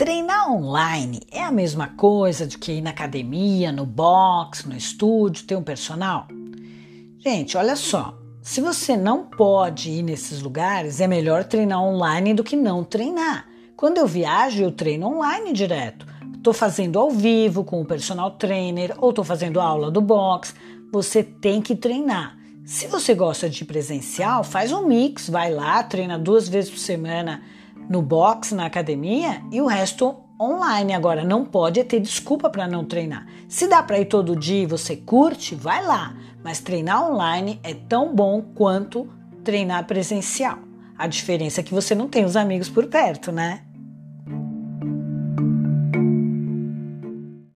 Treinar online é a mesma coisa de que ir na academia, no box, no estúdio, ter um personal? Gente, olha só. Se você não pode ir nesses lugares, é melhor treinar online do que não treinar. Quando eu viajo, eu treino online direto. Estou fazendo ao vivo com o personal trainer ou estou fazendo aula do box. Você tem que treinar. Se você gosta de presencial, faz um mix, vai lá, treina duas vezes por semana no box, na academia e o resto online. Agora, não pode ter desculpa para não treinar. Se dá para ir todo dia e você curte, vai lá. Mas treinar online é tão bom quanto treinar presencial. A diferença é que você não tem os amigos por perto, né?